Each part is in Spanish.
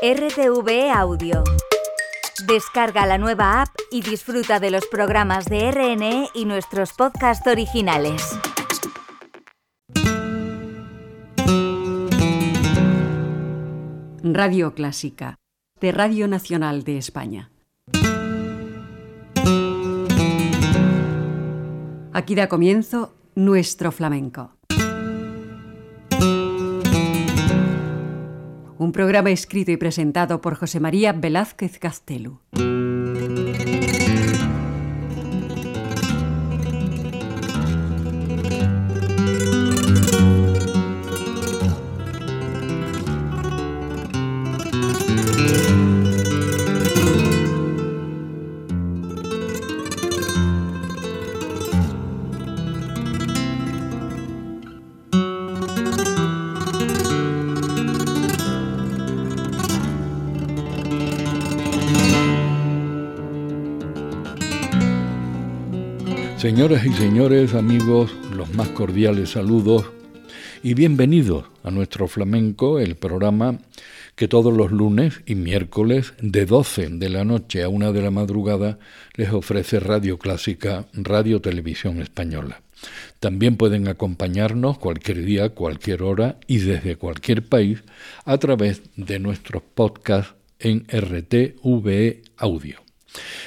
RTV Audio. Descarga la nueva app y disfruta de los programas de RNE y nuestros podcasts originales. Radio Clásica, de Radio Nacional de España. Aquí da comienzo nuestro flamenco. Un programa escrito y presentado por José María Velázquez Castelo. Señoras y señores, amigos, los más cordiales saludos y bienvenidos a nuestro flamenco, el programa que todos los lunes y miércoles de 12 de la noche a 1 de la madrugada les ofrece Radio Clásica, Radio Televisión Española. También pueden acompañarnos cualquier día, cualquier hora y desde cualquier país a través de nuestros podcasts en RTVE Audio.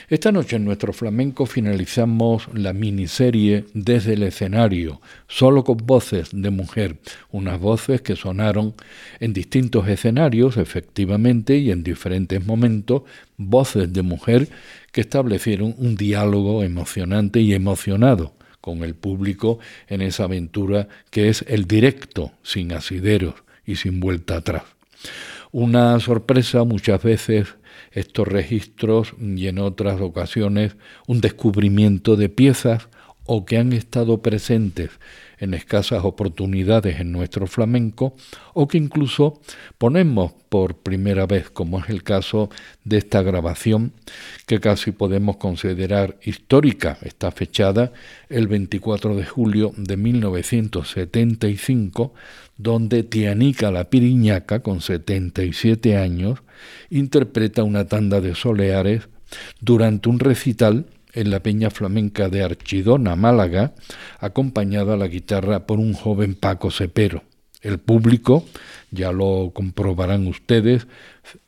Esta noche en nuestro flamenco finalizamos la miniserie Desde el escenario, solo con voces de mujer, unas voces que sonaron en distintos escenarios, efectivamente, y en diferentes momentos, voces de mujer que establecieron un diálogo emocionante y emocionado con el público en esa aventura que es el directo, sin asideros y sin vuelta atrás. Una sorpresa muchas veces estos registros y en otras ocasiones un descubrimiento de piezas o que han estado presentes en escasas oportunidades en nuestro flamenco o que incluso ponemos por primera vez, como es el caso de esta grabación que casi podemos considerar histórica, está fechada el 24 de julio de 1975, donde Tianica la Piriñaca, con 77 años, interpreta una tanda de soleares durante un recital en la Peña Flamenca de Archidona, Málaga, acompañada a la guitarra por un joven Paco Cepero. El público, ya lo comprobarán ustedes,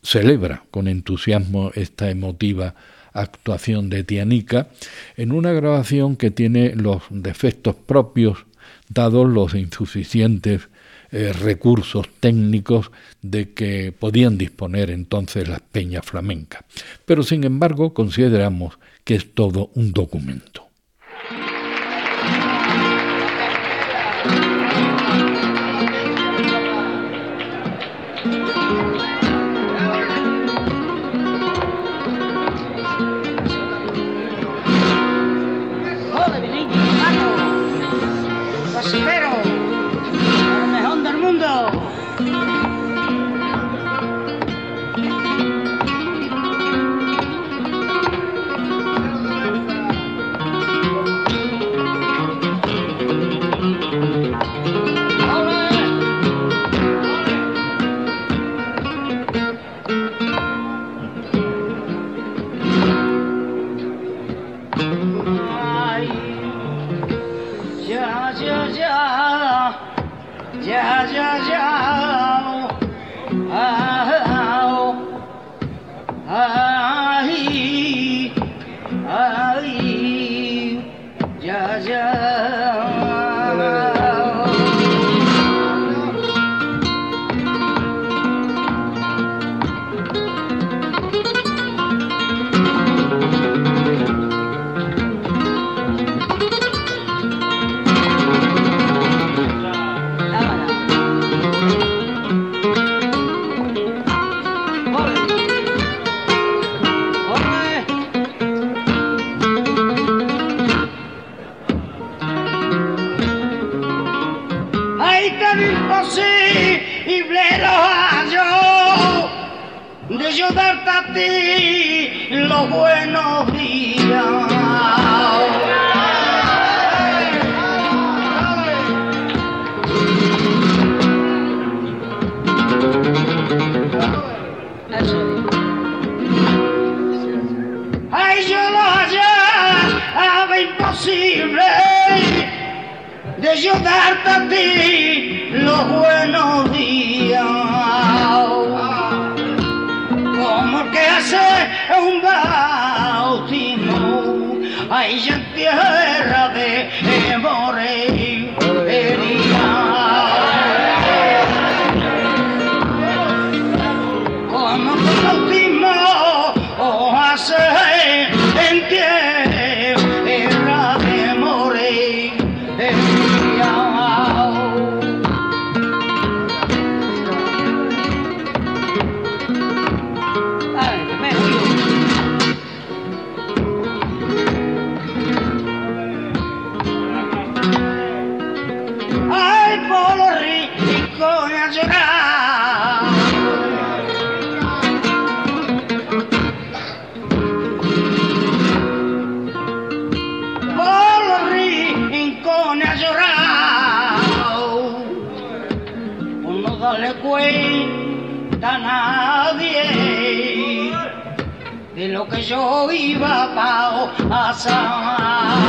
celebra con entusiasmo esta emotiva actuación de Tianica en una grabación que tiene los defectos propios dados los insuficientes eh, recursos técnicos de que podían disponer entonces las peñas flamencas. Pero sin embargo consideramos que es todo un documento. ese é un bautismo hai xente errada de morir yo iba a pasar.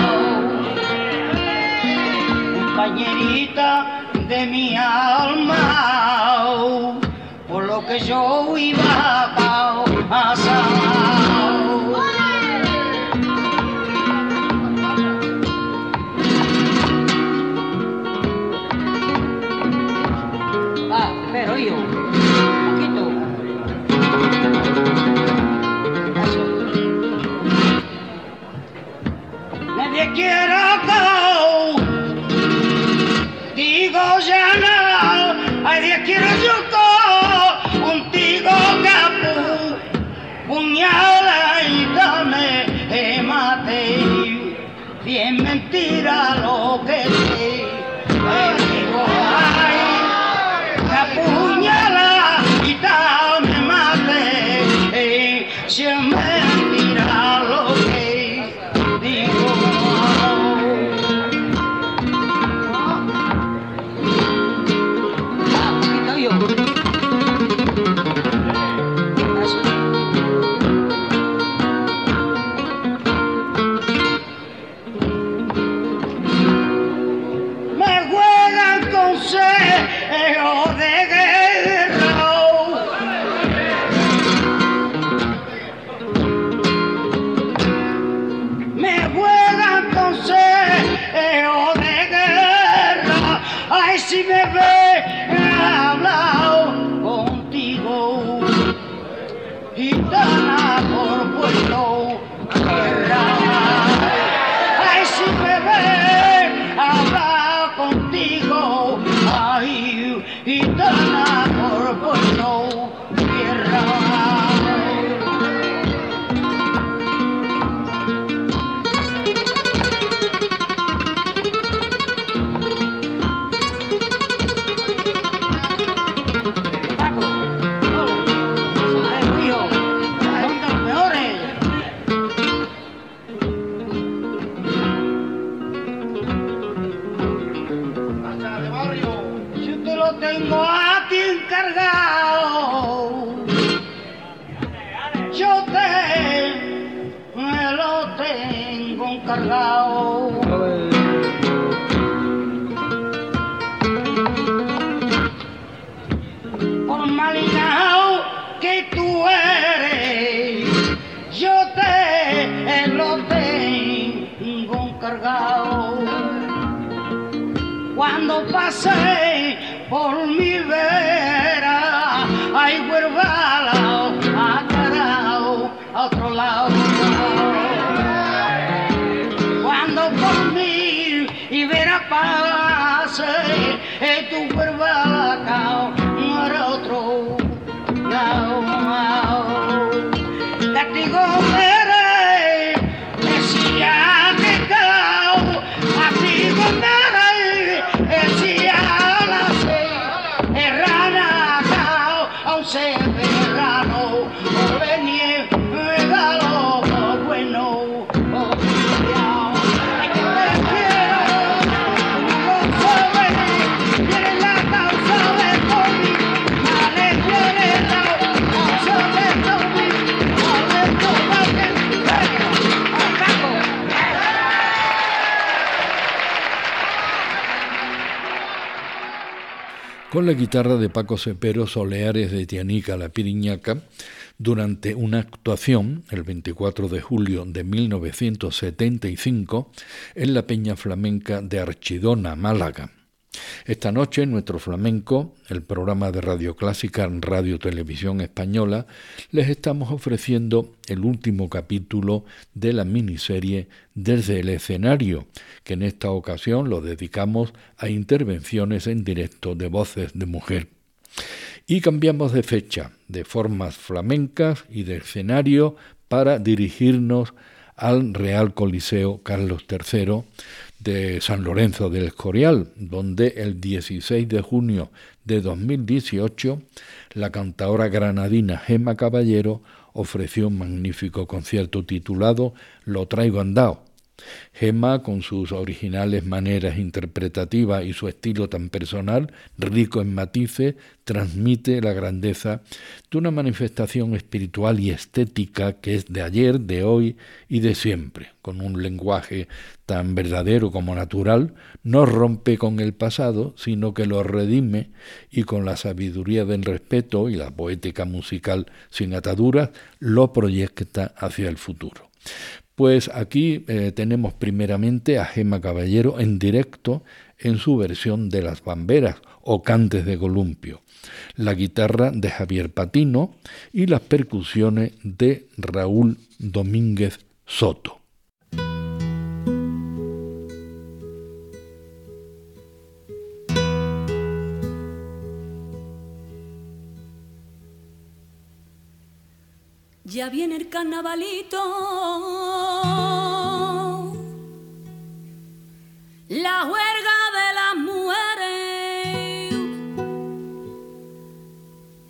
Compañerita de mi alma, por lo que yo iba a pasar. Go. Digo ya no, ay Dios quiero yo go. Contigo capu, puñala y dame, eh, mate. Bien mentira lo que cargado. Por malinao que tú eres, yo te lo tengo cargado. Cuando pasé con la guitarra de Paco Cepero Soleares de Tianica La Piriñaca durante una actuación el 24 de julio de 1975 en la Peña Flamenca de Archidona, Málaga. Esta noche nuestro flamenco, el programa de Radio Clásica Radio Televisión Española, les estamos ofreciendo el último capítulo de la miniserie Desde el escenario, que en esta ocasión lo dedicamos a intervenciones en directo de voces de mujer. Y cambiamos de fecha, de formas flamencas y de escenario para dirigirnos al Real Coliseo Carlos III de San Lorenzo del Escorial, donde el 16 de junio de 2018 la cantadora granadina Gemma Caballero ofreció un magnífico concierto titulado Lo traigo andado, Gemma, con sus originales maneras interpretativas y su estilo tan personal, rico en matices, transmite la grandeza de una manifestación espiritual y estética que es de ayer, de hoy y de siempre. Con un lenguaje tan verdadero como natural, no rompe con el pasado, sino que lo redime y con la sabiduría del respeto y la poética musical sin ataduras, lo proyecta hacia el futuro. Pues aquí eh, tenemos primeramente a Gema Caballero en directo en su versión de las bamberas o cantes de columpio, la guitarra de Javier Patino y las percusiones de Raúl Domínguez Soto. Ya viene el carnavalito, la huelga de las mujeres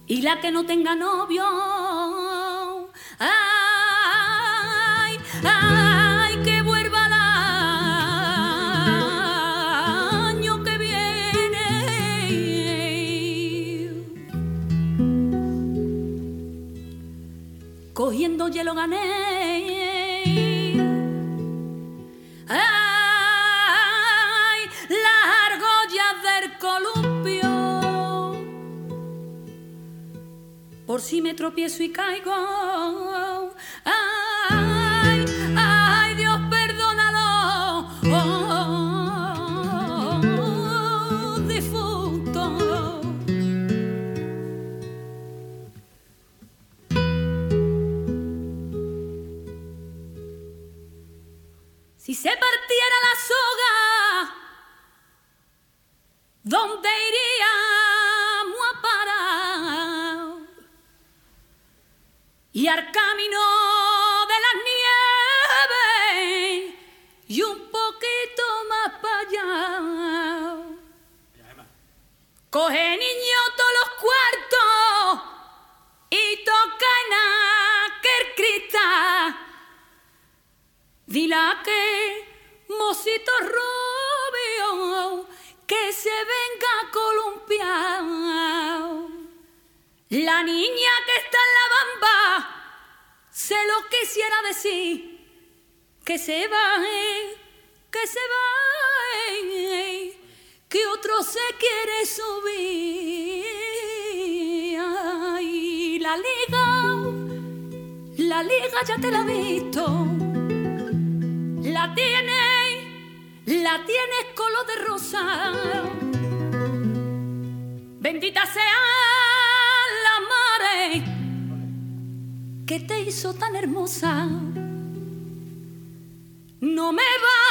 y la que no tenga novio. Argollas del columpio. Por si me tropiezo y caigo. La tienes, la tienes color de rosa. Bendita sea la madre que te hizo tan hermosa. No me bajo,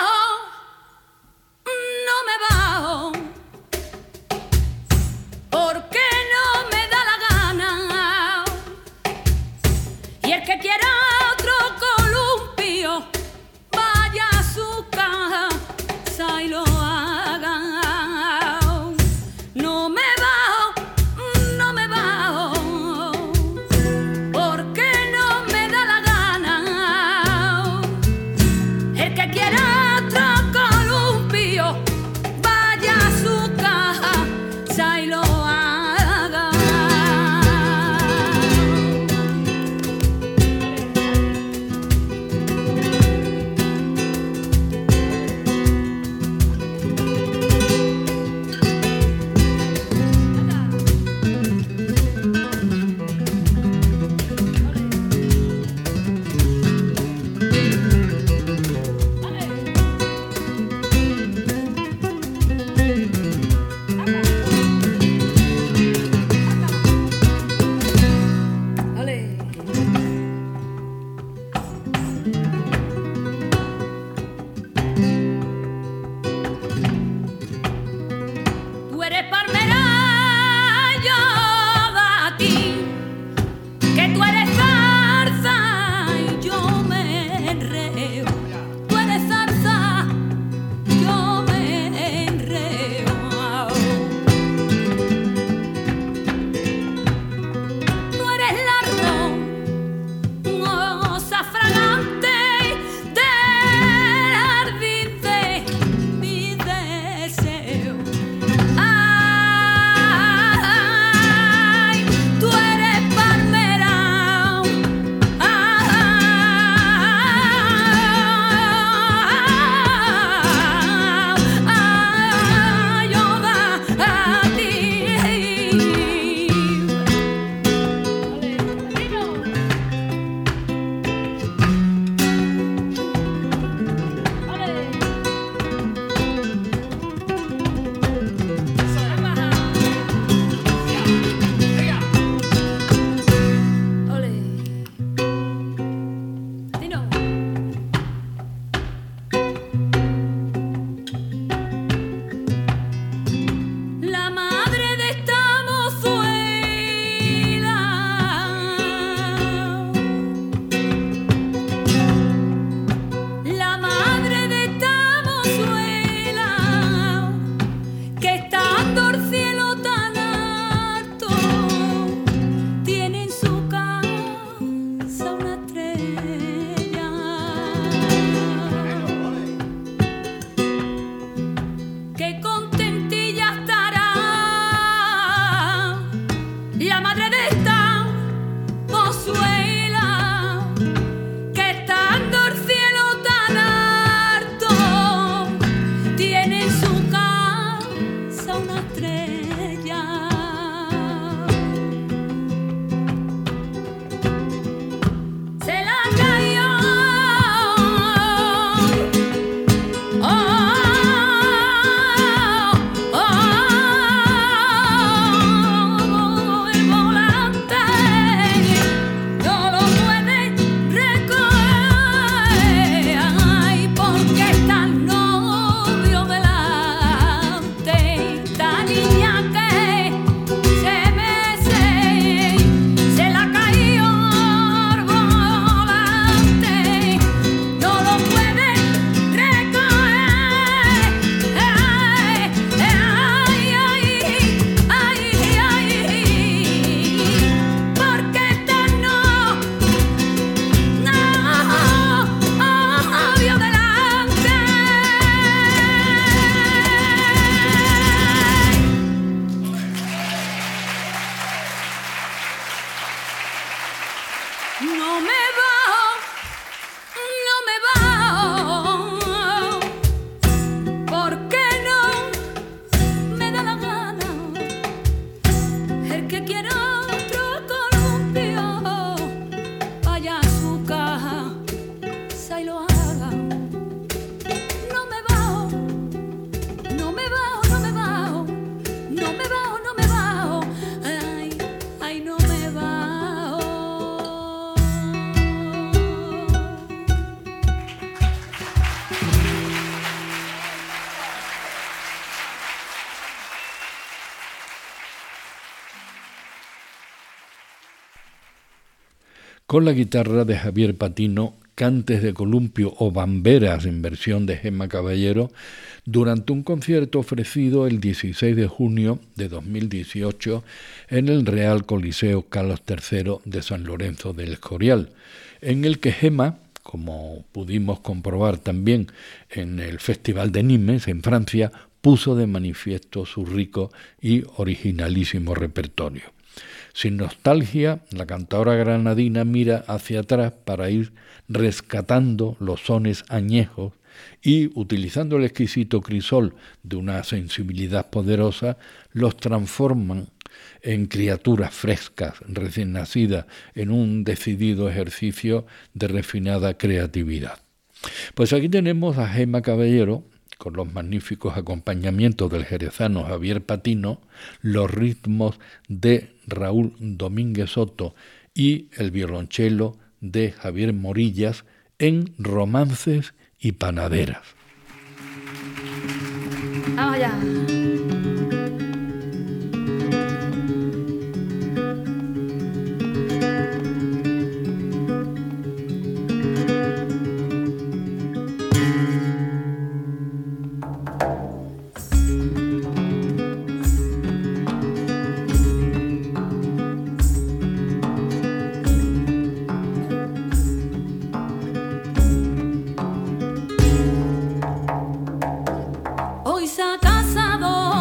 con la guitarra de Javier Patino, cantes de columpio o bamberas en versión de Gemma Caballero, durante un concierto ofrecido el 16 de junio de 2018 en el Real Coliseo Carlos III de San Lorenzo del Escorial, en el que Gemma, como pudimos comprobar también en el Festival de Nimes en Francia, puso de manifiesto su rico y originalísimo repertorio. Sin nostalgia, la cantadora granadina mira hacia atrás para ir rescatando los sones añejos y, utilizando el exquisito crisol de una sensibilidad poderosa, los transforman en criaturas frescas, recién nacidas, en un decidido ejercicio de refinada creatividad. Pues aquí tenemos a Gemma Caballero, con los magníficos acompañamientos del jerezano Javier Patino, los ritmos de Raúl Domínguez Soto y el violonchelo de Javier Morillas en Romances y Panaderas. pasado.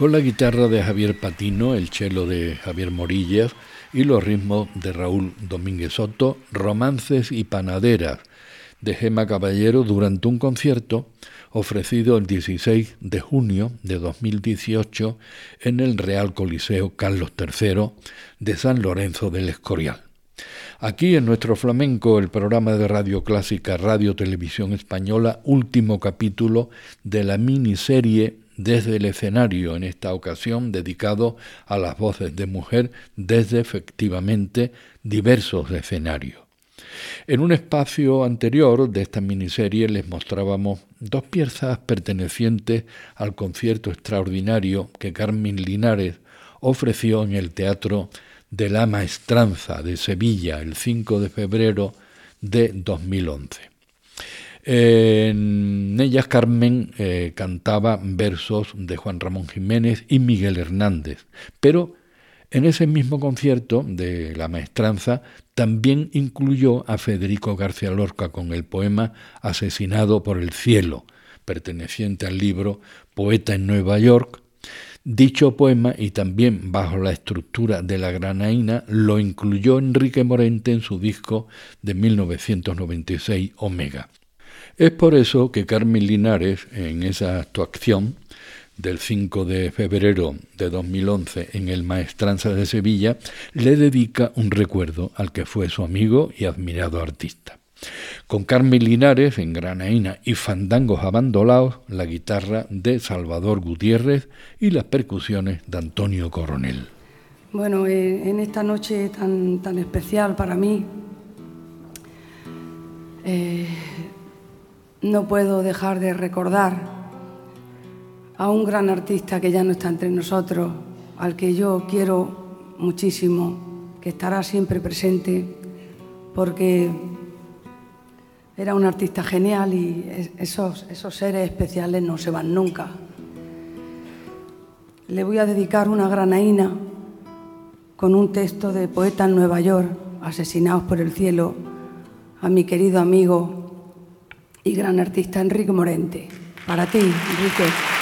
con la guitarra de Javier Patino, el cello de Javier Morillas y los ritmos de Raúl Domínguez Soto, Romances y Panaderas de Gema Caballero durante un concierto ofrecido el 16 de junio de 2018 en el Real Coliseo Carlos III de San Lorenzo del Escorial. Aquí en nuestro flamenco, el programa de Radio Clásica Radio Televisión Española, último capítulo de la miniserie desde el escenario, en esta ocasión dedicado a las voces de mujer desde efectivamente diversos escenarios. En un espacio anterior de esta miniserie les mostrábamos dos piezas pertenecientes al concierto extraordinario que Carmen Linares ofreció en el Teatro de la Maestranza de Sevilla el 5 de febrero de 2011. En ellas Carmen eh, cantaba versos de Juan Ramón Jiménez y Miguel Hernández, pero en ese mismo concierto de la maestranza también incluyó a Federico García Lorca con el poema Asesinado por el cielo, perteneciente al libro Poeta en Nueva York. Dicho poema, y también bajo la estructura de la granaína, lo incluyó Enrique Morente en su disco de 1996 Omega. Es por eso que Carmen Linares, en esa actuación del 5 de febrero de 2011 en el Maestranza de Sevilla, le dedica un recuerdo al que fue su amigo y admirado artista. Con Carmen Linares en granaína y fandangos abandolados, la guitarra de Salvador Gutiérrez y las percusiones de Antonio Coronel. Bueno, eh, en esta noche tan, tan especial para mí, eh, no puedo dejar de recordar a un gran artista que ya no está entre nosotros, al que yo quiero muchísimo, que estará siempre presente, porque era un artista genial y esos, esos seres especiales no se van nunca. Le voy a dedicar una granaína con un texto de poeta en Nueva York, asesinados por el cielo, a mi querido amigo y gran artista Enrique Morente. Para ti, Enrique.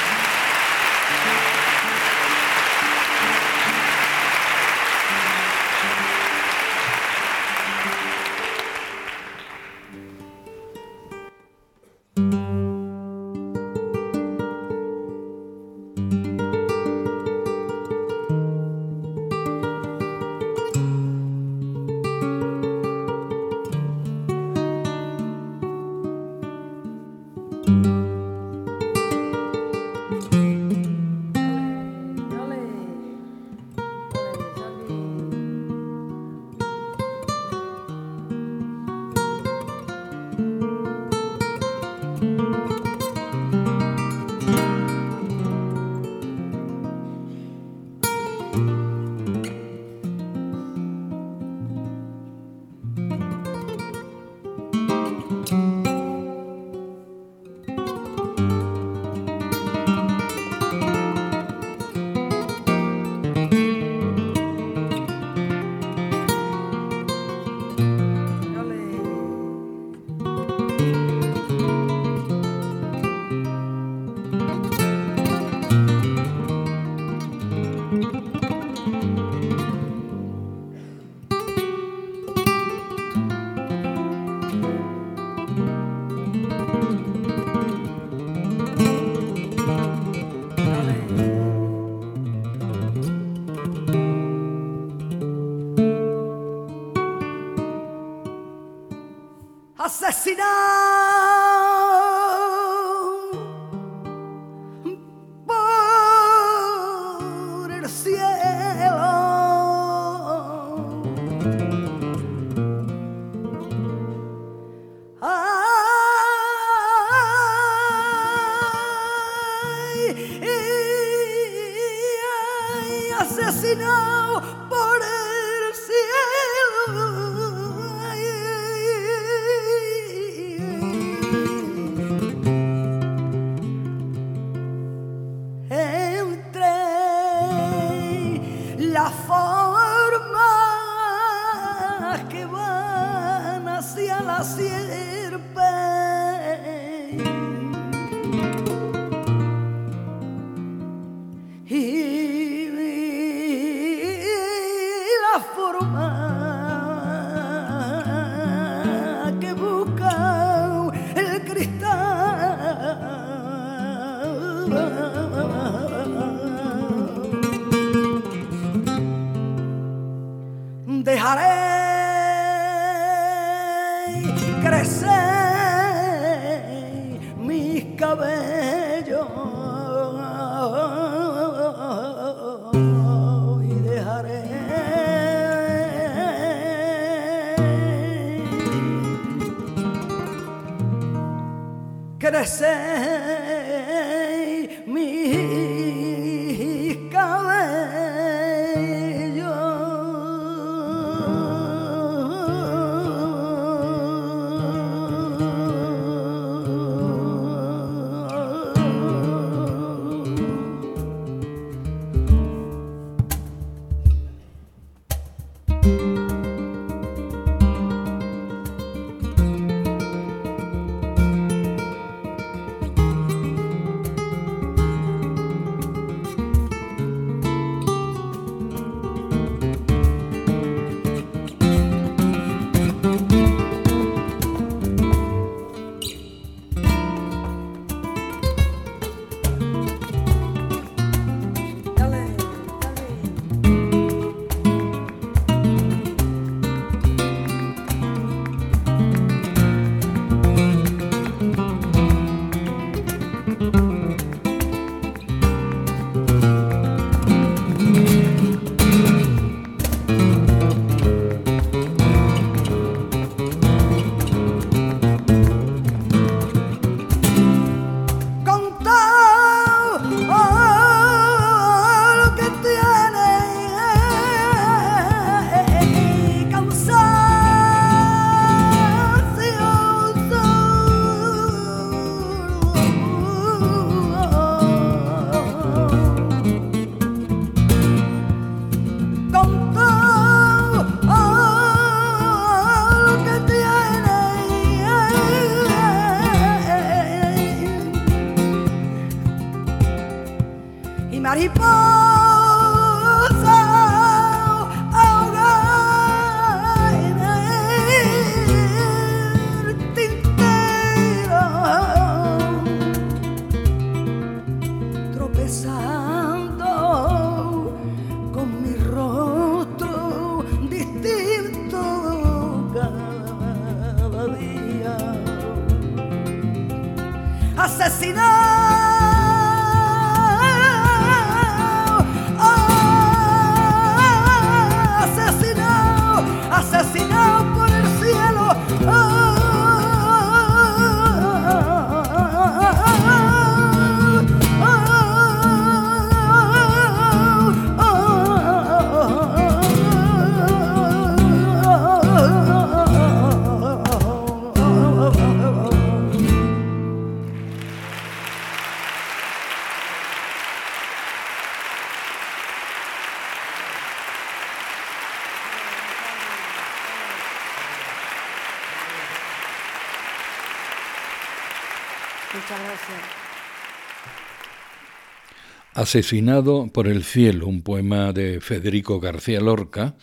Asesinado por el cielo, un poema de Federico García Lorca,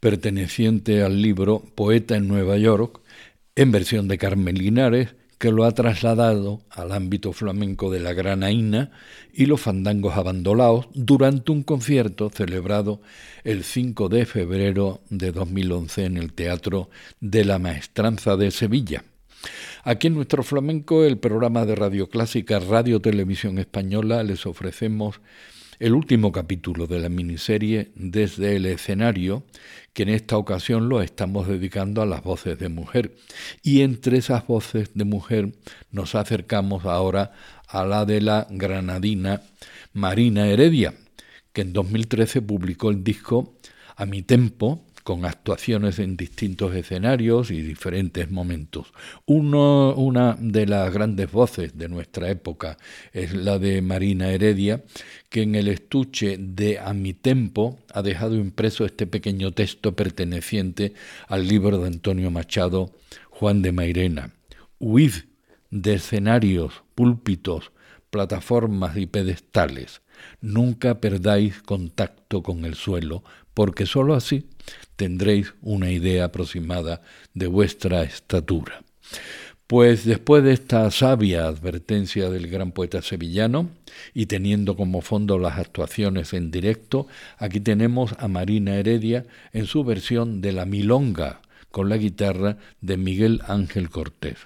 perteneciente al libro Poeta en Nueva York, en versión de Carmen Linares, que lo ha trasladado al ámbito flamenco de la granaína y los fandangos abandonados durante un concierto celebrado el 5 de febrero de 2011 en el Teatro de la Maestranza de Sevilla. Aquí en nuestro flamenco, el programa de Radio Clásica Radio Televisión Española, les ofrecemos el último capítulo de la miniserie Desde el escenario, que en esta ocasión lo estamos dedicando a las voces de mujer. Y entre esas voces de mujer nos acercamos ahora a la de la granadina Marina Heredia, que en 2013 publicó el disco A mi tempo, con actuaciones en distintos escenarios y diferentes momentos. Una de las grandes voces de nuestra época es la de Marina Heredia, que en el estuche de A mi tempo ha dejado impreso este pequeño texto perteneciente al libro de Antonio Machado, Juan de Mairena. Huid de escenarios, púlpitos, plataformas y pedestales. Nunca perdáis contacto con el suelo, porque sólo así tendréis una idea aproximada de vuestra estatura. Pues después de esta sabia advertencia del gran poeta sevillano y teniendo como fondo las actuaciones en directo, aquí tenemos a Marina Heredia en su versión de la Milonga con la guitarra de Miguel Ángel Cortés.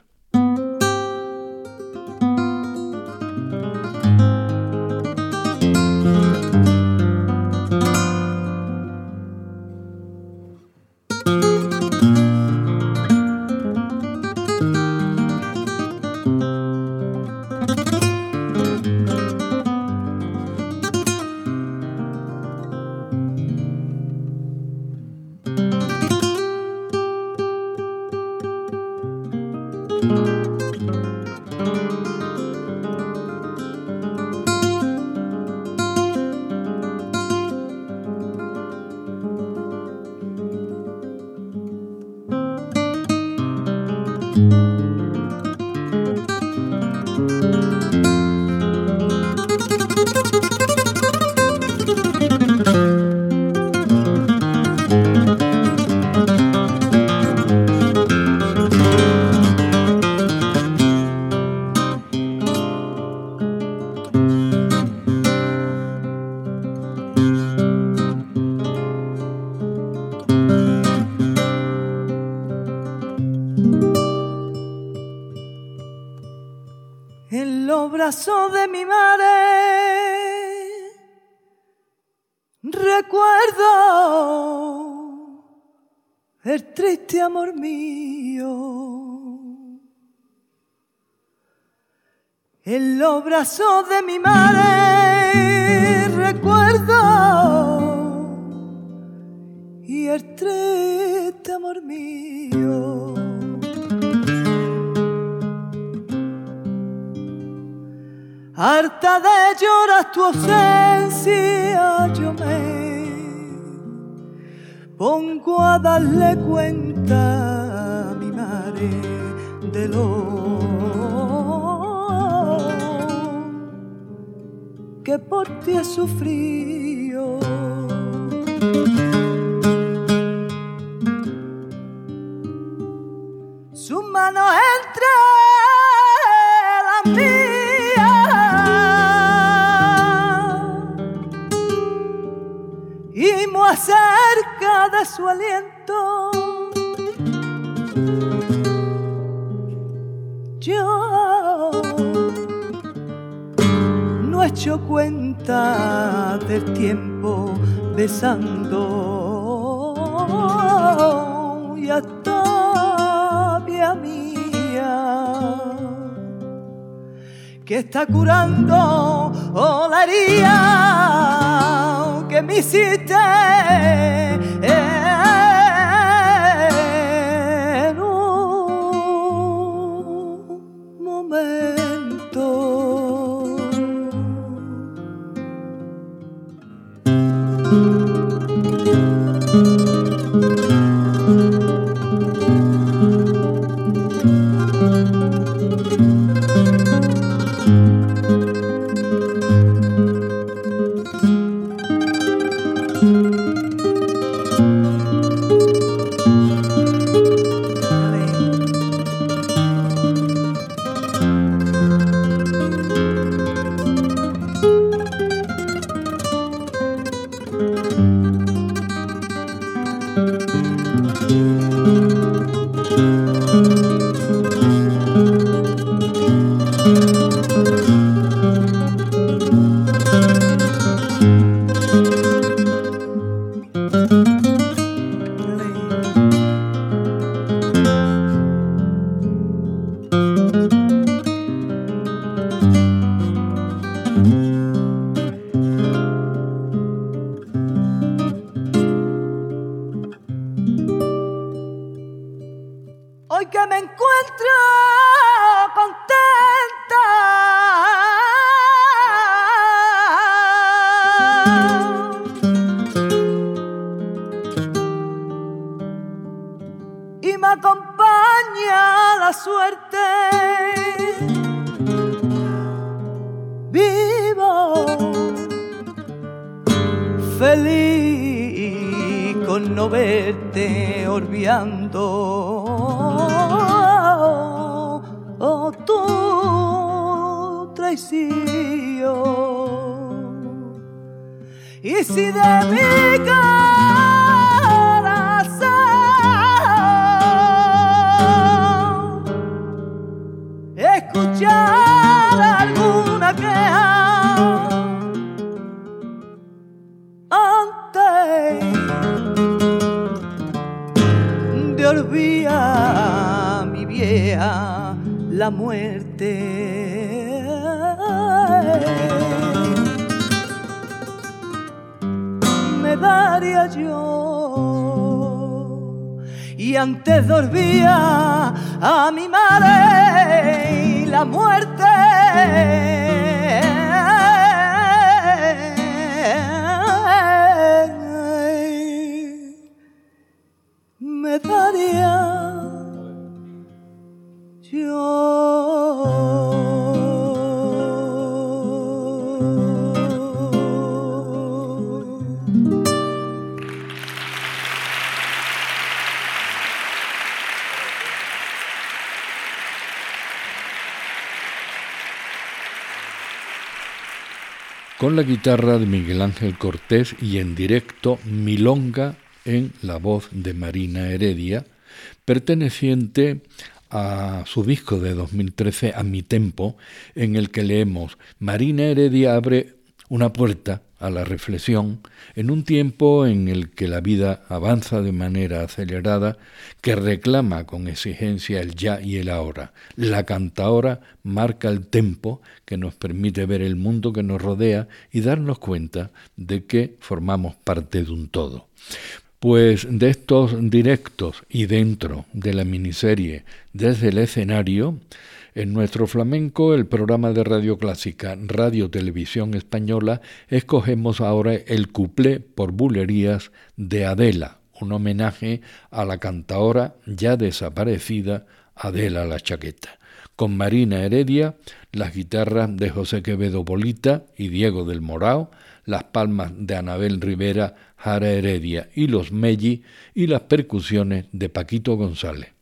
De mi madre recuerdo y el triste amor mío. harta de llorar tu ausencia, yo me pongo a darle cuenta a mi madre de lo que por ti he sufrido. Su mano entre cerca de su aliento. Yo hecho cuenta del tiempo besando. Y hasta mía que está curando herida que me hiciste a mi madre y la muerte. Me daría yo. Con la guitarra de Miguel Ángel Cortés y en directo Milonga en la voz de Marina Heredia, perteneciente a su disco de 2013 A mi tempo, en el que leemos Marina Heredia abre una puerta a la reflexión en un tiempo en el que la vida avanza de manera acelerada, que reclama con exigencia el ya y el ahora. La cantaora marca el tempo que nos permite ver el mundo que nos rodea y darnos cuenta de que formamos parte de un todo. Pues de estos directos y dentro de la miniserie desde el escenario, en nuestro flamenco, el programa de radio clásica Radio Televisión Española, escogemos ahora el cuplé por bulerías de Adela, un homenaje a la cantaora ya desaparecida Adela la Chaqueta. Con Marina Heredia, las guitarras de José Quevedo Bolita y Diego del Morao, las palmas de Anabel Rivera, Jara Heredia y los Melli y las percusiones de Paquito González.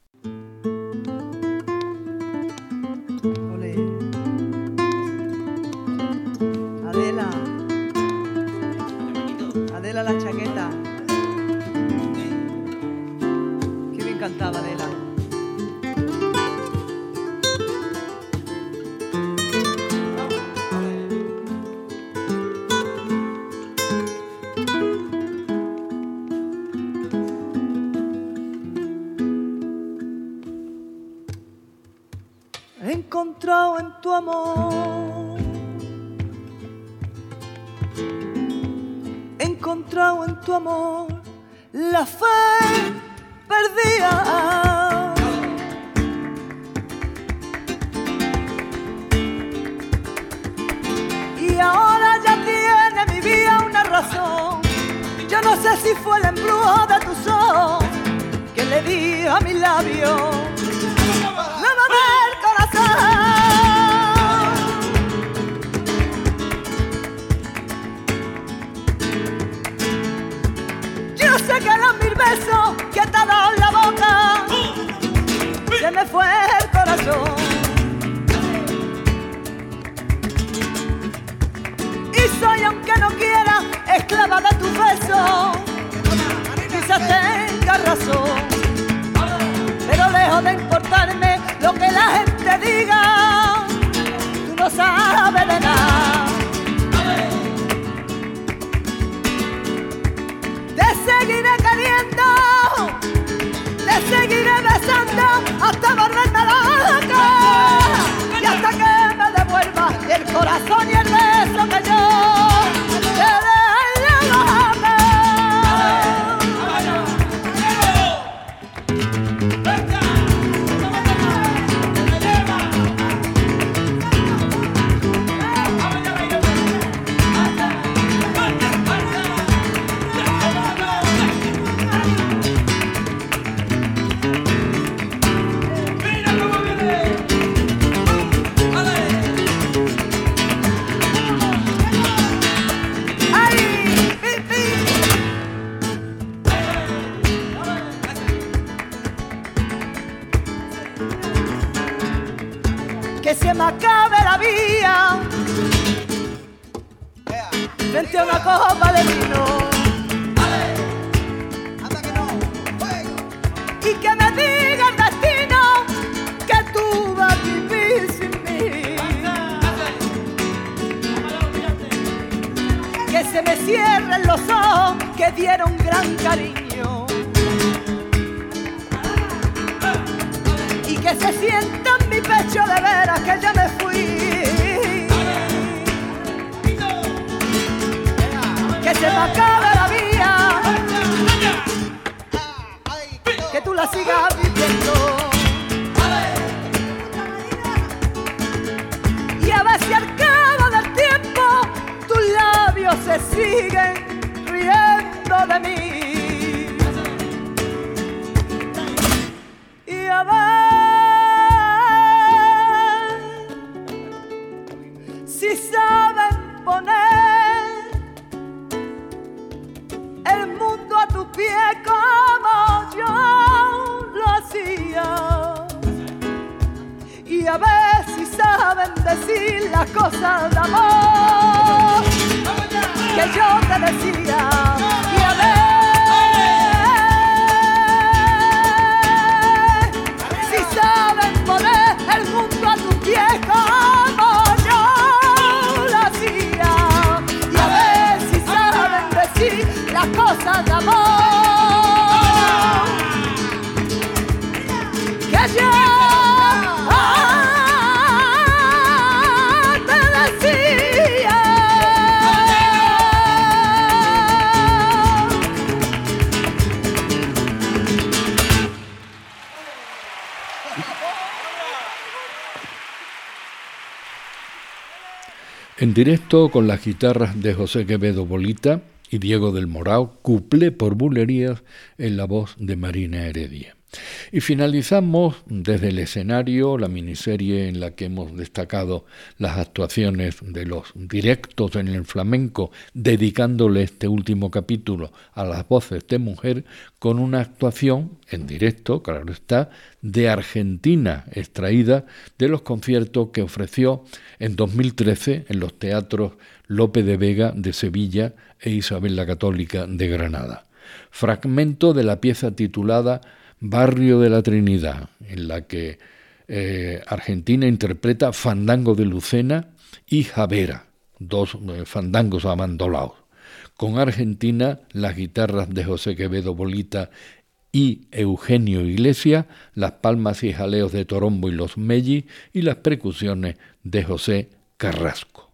Directo con las guitarras de José Quevedo Bolita y Diego del Morao, cuplé por bulerías en la voz de Marina Heredia. Y finalizamos desde el escenario la miniserie en la que hemos destacado las actuaciones de los directos en el flamenco, dedicándole este último capítulo a las voces de mujer, con una actuación en directo, claro está, de Argentina, extraída de los conciertos que ofreció en 2013 en los teatros Lope de Vega de Sevilla e Isabel la Católica de Granada. Fragmento de la pieza titulada Barrio de la Trinidad, en la que eh, Argentina interpreta Fandango de Lucena y Javera, dos eh, fandangos amandolados. Con Argentina, las guitarras de José Quevedo Bolita y Eugenio Iglesias, las palmas y jaleos de Torombo y los Melli y las percusiones de José Carrasco.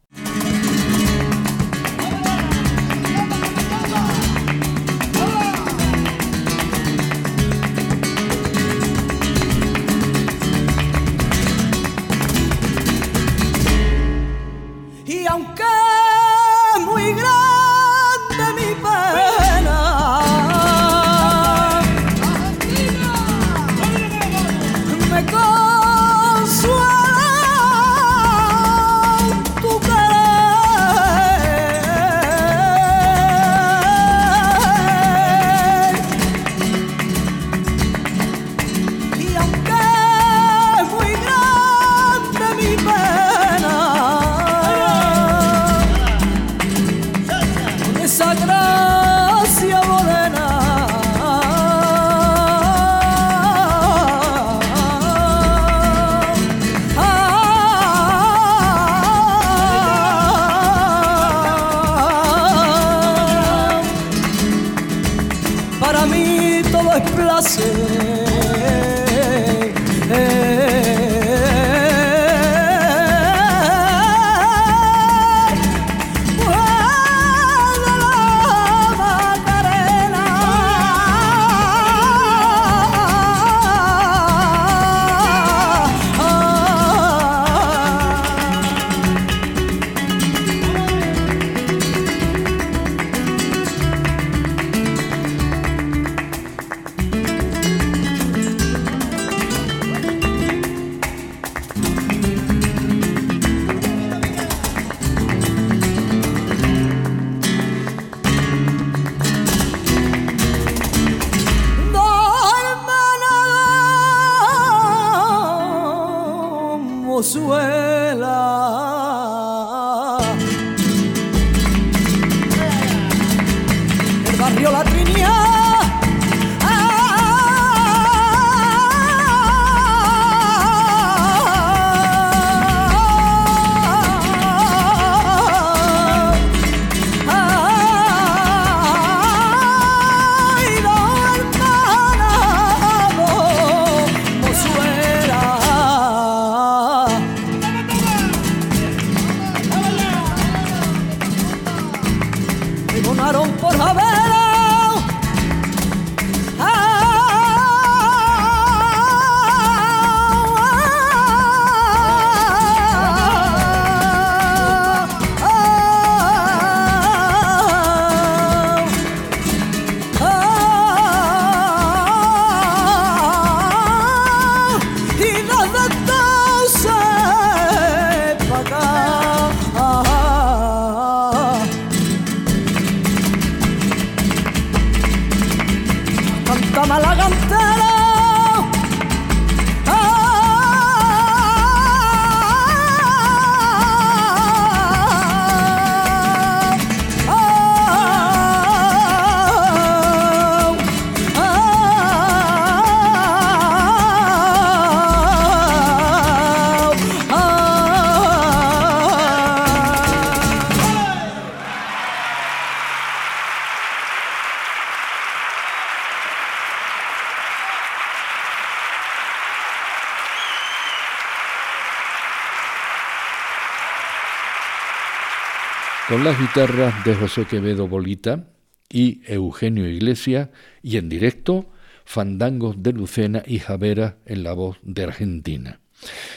Con las guitarras de José Quevedo Bolita y Eugenio Iglesias y en directo fandangos de Lucena y Javera en la voz de Argentina.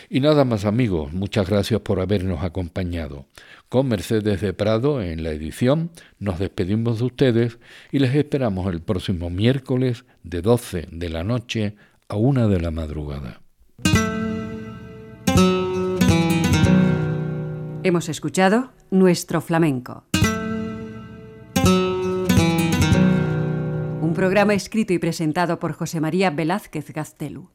Y nada más amigos, muchas gracias por habernos acompañado. Con Mercedes de Prado en la edición, nos despedimos de ustedes y les esperamos el próximo miércoles de 12 de la noche a 1 de la madrugada. Hemos escuchado Nuestro Flamenco. Un programa escrito y presentado por José María Velázquez Gaztelu.